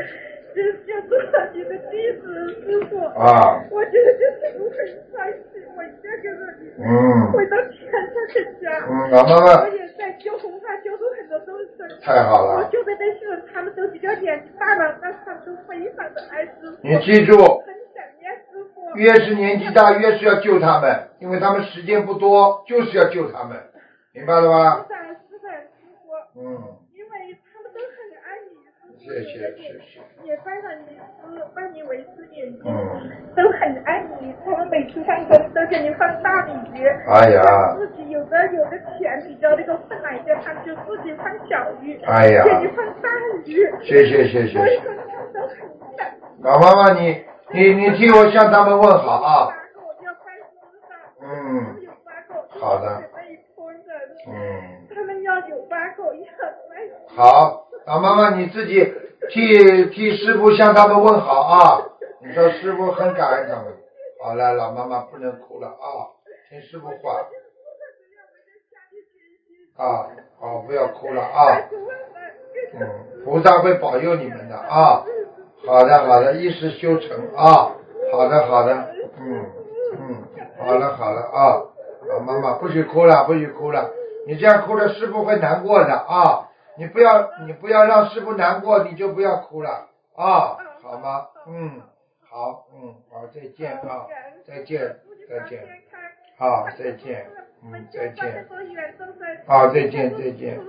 就是想做你的弟子，师傅。啊我觉得就是我很伤心，我一定要跟着你。嗯回到天上的家。嗯老妈妈我也在救红发，救助很多众生。太好了我救的那些人，他们都比较年纪大了，但是他们都非常的爱师傅。你记住很想念师傅。越是年纪大，越是要救他们，因为他们时间不多，就是要救他们，明白了吗？是的，是的，师傅。嗯，因为他们都很爱你，师傅。谢谢谢谢。也拜了你师，拜你为师眼睛，嗯都很爱你。他们每次放工都给你放大礼鱼。哎呀自己有的有的钱比较那个困难一点，他们就自己放小鱼。哎呀给你放大鱼。谢谢谢谢老妈妈，你你你替我向他们问好啊。嗯，好的。嗯，他们要有八口，要来。好，老妈妈你自己替替师傅向他们问好啊。你说师傅很感恩他们。好了，老妈妈不能哭了啊，听师傅话。啊，好，不要哭了啊。嗯，菩萨会保佑你们的啊。好的，好的，一时修成啊。好的，好的，嗯嗯，好了，好了啊。老妈妈不许哭了，不许哭了，你这样哭了，师傅会难过的啊。你不要，你不要让师傅难过，你就不要哭了啊，好吗？嗯，好，嗯，好，再见啊，再见，再见，好，再见，嗯，再见，好，再见，再见，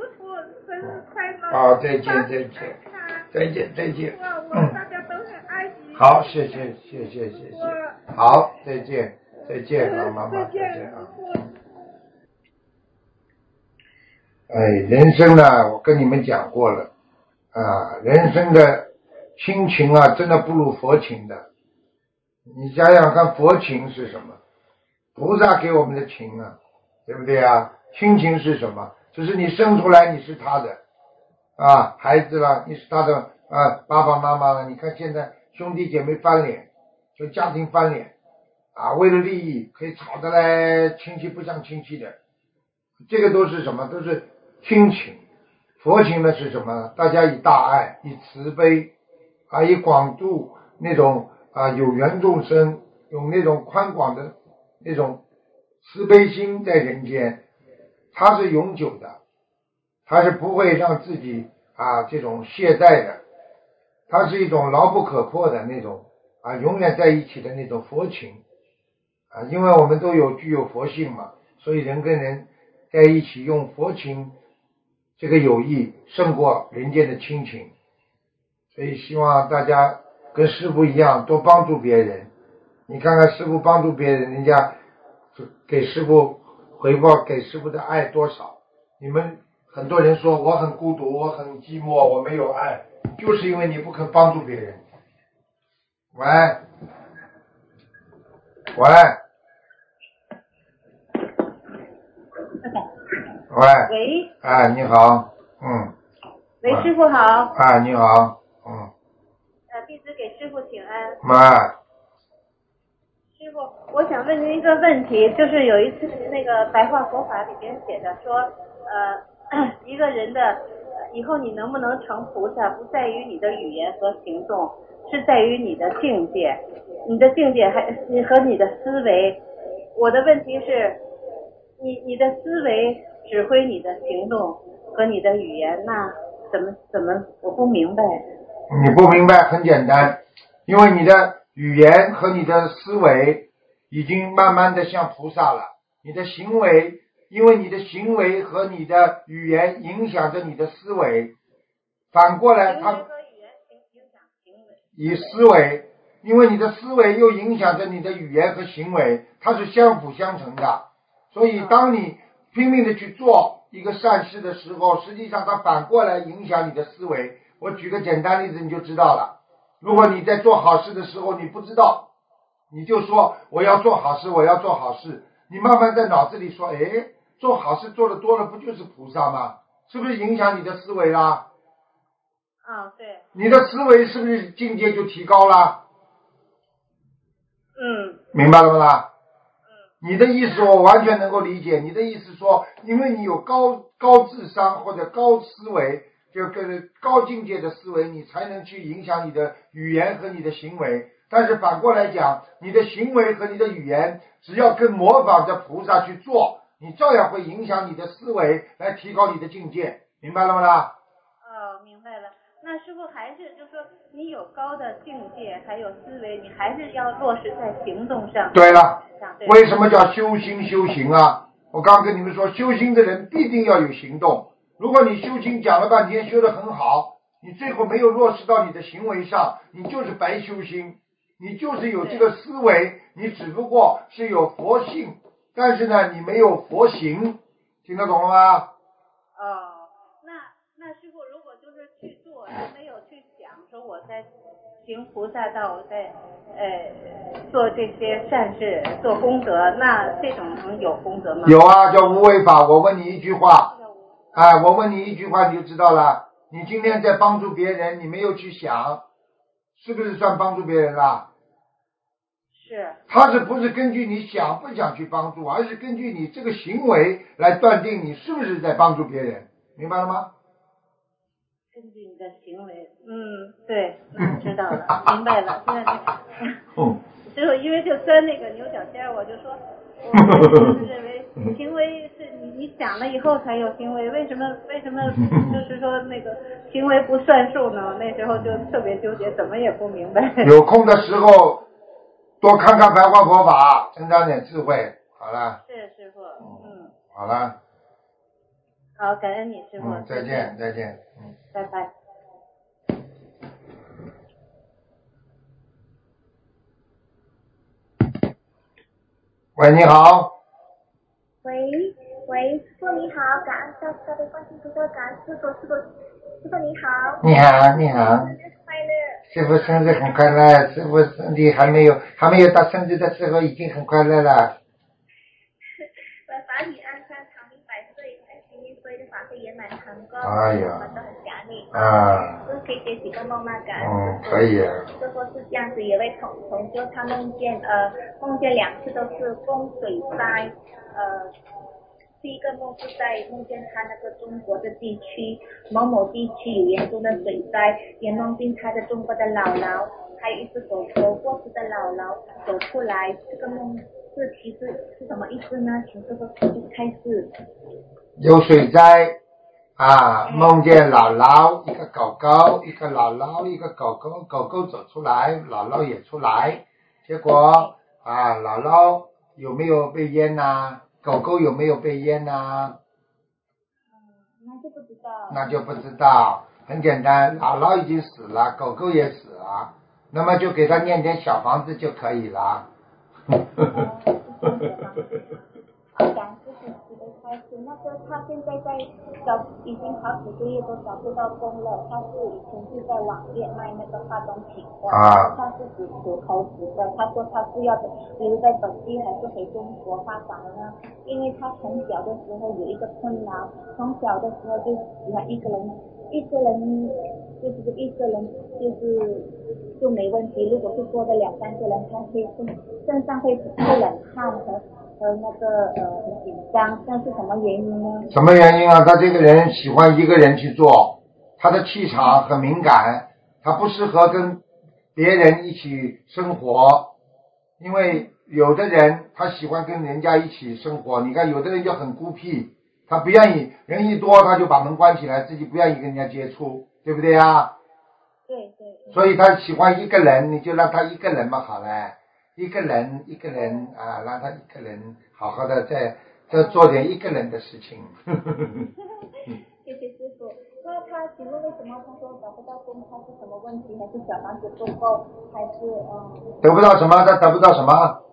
好，再见，再见，再见，再见，嗯，大家都很爱你。好，谢谢，谢谢，谢谢，好，再见，再见，老妈妈，再，见啊。哎，人生呢，我跟你们讲过了啊，人生的亲情啊，真的不如佛情的。你想想看，佛情是什么？菩萨给我们的情啊，对不对啊？亲情是什么？就是你生出来你是他的啊，孩子啦，你是他的啊，爸爸妈妈了。你看现在兄弟姐妹翻脸，就家庭翻脸啊，为了利益可以吵得来亲戚不像亲戚的，这个都是什么？都是亲情。佛情呢是什么？大家以大爱、以慈悲啊，以广度那种啊有缘众生，有那种宽广的那种慈悲心在人间，它是永久的，它是不会让自己啊这种懈怠的，它是一种牢不可破的那种啊永远在一起的那种佛情啊，因为我们都有具有佛性嘛，所以人跟人在一起用佛情，这个友谊胜过人间的亲情，所以希望大家跟师傅一样多帮助别人。你看看师傅帮助别人，人家给师傅回报给师傅的爱多少？你们很多人说我很孤独，我很寂寞，我没有爱，就是因为你不肯帮助别人。喂，喂，喂，喂，哎，你好，嗯，喂，师傅好，哎，你好，嗯，呃，弟子给师傅请安。妈，师傅，我想问您一个问题，就是有一次那个白话佛法里边写的说，呃，一个人的呃以后你能不能成菩萨，不在于你的语言和行动，是在于你的境界，你的境界还你和你的思维。我的问题是，你你的思维指挥你的行动和你的语言，那怎么怎么我不明白？你不明白很简单，因为你的语言和你的思维已经慢慢的像菩萨了，你的行为，因为你的行为和你的语言影响着你的思维，反过来他以思维，因为你的思维又影响着你的语言和行为，它是相辅相成的。所以，当你拼命的去做一个善事的时候，实际上它反过来影响你的思维。我举个简单例子，你就知道了。如果你在做好事的时候，你不知道，你就说我要做好事，我要做好事，你慢慢在脑子里说，哎，做好事做的多了，不就是菩萨吗？是不是影响你的思维啦？啊，对，你的思维是不是境界就提高了？嗯明白了吗啦？你的意思我完全能够理解。你的意思说，因为你有高高智商或者高思维，就跟高境界的思维，你才能去影响你的语言和你的行为。但是反过来讲，你的行为和你的语言，只要跟模仿着菩萨去做，你照样会影响你的思维，来提高你的境界。明白了吗啦？那师傅还是就是说，你有高的境界，还有思维，你还是要落实在行动上。对了，对为什么叫修心修行啊？我刚跟你们说，修心的人必定要有行动。如果你修心讲了半天，修得很好，你最后没有落实到你的行为上，你就是白修心。你就是有这个思维，你只不过是有佛性，但是呢，你没有佛行，听得懂了吗？哦，那那师傅如果就是去做，而没有去想说我在行菩萨道，我在呃做这些善事、做功德，那这种能有功德吗？有啊，叫无为法。我问你一句话，哎，我问你一句话，你就知道了。你今天在帮助别人，你没有去想，是不是算帮助别人啦？是。他是不是根据你想不想去帮助，而是根据你这个行为来断定你是不是在帮助别人，明白了吗？根据你的行为，嗯，对，嗯，知道了，明白了。现在嗯，师傅，因为就钻那个牛角尖儿，我就说，我就是认为行 为是你你想了以后才有行为，为什么为什么就是说那个行为不算数呢？那时候就特别纠结，怎么也不明白。有空的时候多看看白话佛法，增长点智慧。好了，谢谢师傅，嗯，好了，好，感恩你师傅，嗯，再见，再见。拜拜。喂，你好，喂喂，师傅你好，感恩大慈大悲观世音菩萨，感恩师傅，师傅师傅你好。你好，你好，生日快乐！师傅生日很快乐，师傅身体还没有还没有到生日的时候已经很快乐了。我法体安康，长命百岁，在新年所有的法会圆满成功。哎呀都很想你。啊师傅可以解几个梦吗？感恩嗯，师傅可以啊。师傅是这样子，有位同同修他梦见呃梦见两次都是风水灾，呃第一个梦是在梦见他那个中国的地区某某地区有严重的水灾，也梦见他的中国的姥姥，还有一只狗狗过世的姥姥走出来，这个梦是其实是什么意思呢？请师傅去开始。有水灾啊，梦见姥姥一个狗狗，一个姥姥一个狗狗，狗狗走出来，姥姥也出来，结果啊，姥姥有没有被淹呐、狗狗有没有被淹呐、那就不知道。那就不知道。很简单，姥姥已经死了，狗狗也死了，那么就给他念点小房子就可以了。啊，感恩师傅慈悲开示。那个他现在在找，已经好几个月都找不到工了。他是以前是在网店卖那个化妆品的，啊他是指头投资的。他说他是要留在本地还是回中国发展呢？因为他从小的时候有一个困扰，从小的时候就喜欢一个人，一个人就是一个人就是就没问题。如果是多的两三个人，他会身身上会出冷汗和和那个呃紧张，那是什么原因呢？什么原因啊？他这个人喜欢一个人去做，他的气场很敏感，他不适合跟别人一起生活，因为有的人他喜欢跟人家一起生活，你看有的人就很孤僻，他不愿意人一多他就把门关起来，自己不愿意跟人家接触，对不对呀？对对。所以他喜欢一个人，你就让他一个人嘛，好了，一个人一个人啊，让他一个人好好的在再做点一个人的事情。谢谢师傅。那他请问为什么他说找不到工？他是什么问题？还是小房子不够？还是嗯得不到什么？他得不到什么？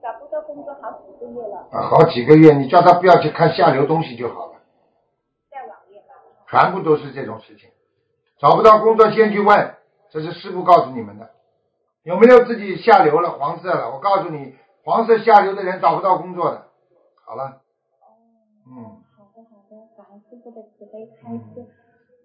找不到工作好几个月了？啊，好几个月，你叫他不要去看下流东西就好了。在网页吧。全部都是这种事情。找不到工作先去问，这是师傅告诉你们的。有没有自己下流了、黄色了？我告诉你，黄色下流的人找不到工作的。好了，嗯，好的好的，感恩师傅的慈悲开示。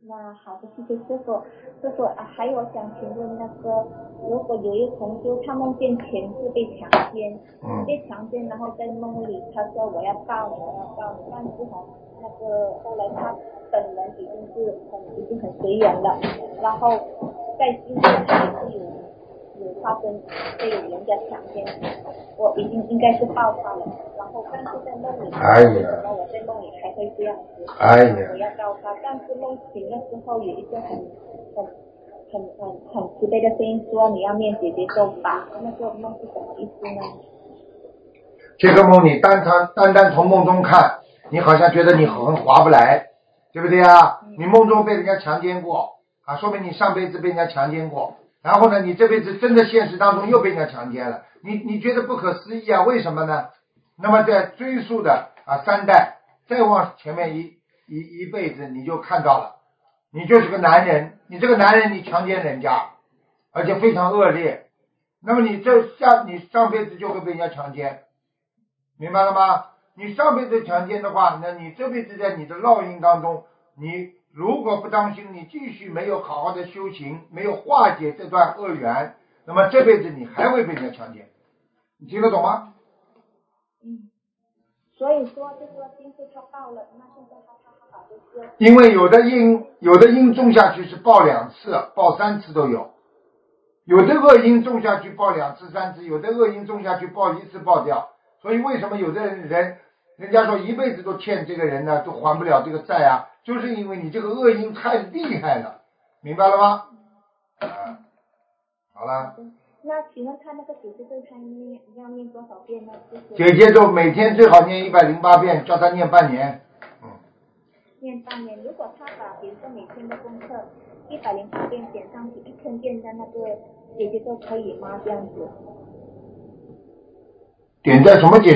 那好的，谢谢师傅。师傅啊，还有想请问那个，如果有一同修他梦见前世被强奸，嗯被强奸，然后在梦里他说我要告你，我要告你，但是哈，那个后来他本人已经是很已经很随缘了，然后在今天他也是有有发生被人家强奸，我已经应该是爆发了，然后但是在梦里，哎呀为什么我在梦里还会这样子？哎呀我要告他，但是梦醒的时候有一个很很很很很慈悲的声音说你要念姐姐咒吧，那个梦是什么意思呢？这个梦你单单单单从梦中看，你好像觉得你很划不来，对不对啊？你梦中被人家强奸过啊，说明你上辈子被人家强奸过，然后呢，你这辈子真的现实当中又被人家强奸了，你你觉得不可思议啊？为什么呢？那么在追溯的啊三代，再往前面一一一辈子，你就看到了，你就是个男人，你这个男人你强奸人家，而且非常恶劣，那么你这下你上辈子就会被人家强奸。明白了吗？你上辈子强奸的话，那你这辈子在你的烙印当中，你如果不当心，你继续没有好好的修行，没有化解这段恶缘，那么这辈子你还会被人家强奸。你听得懂吗？嗯，所以说就是说今世他报了，那现在他他他把就是因为有的因有的因种下去是报两次、报三次都有，有的恶因种下去报两次、三次，有的恶因种下去报一次报掉。所以为什么有的人，人家说一辈子都欠这个人呢，都还不了这个债啊，就是因为你这个恶因太厉害了，明白了吗？啊，好了，那请问他那个姐姐咒他念要念多少遍呢？姐姐咒每天最好念一百零八遍，叫他念半年。念半年。如果他把比如说每天的功课一百零八遍点上去，一千遍的那个姐姐咒可以吗？这样子。点在什么姐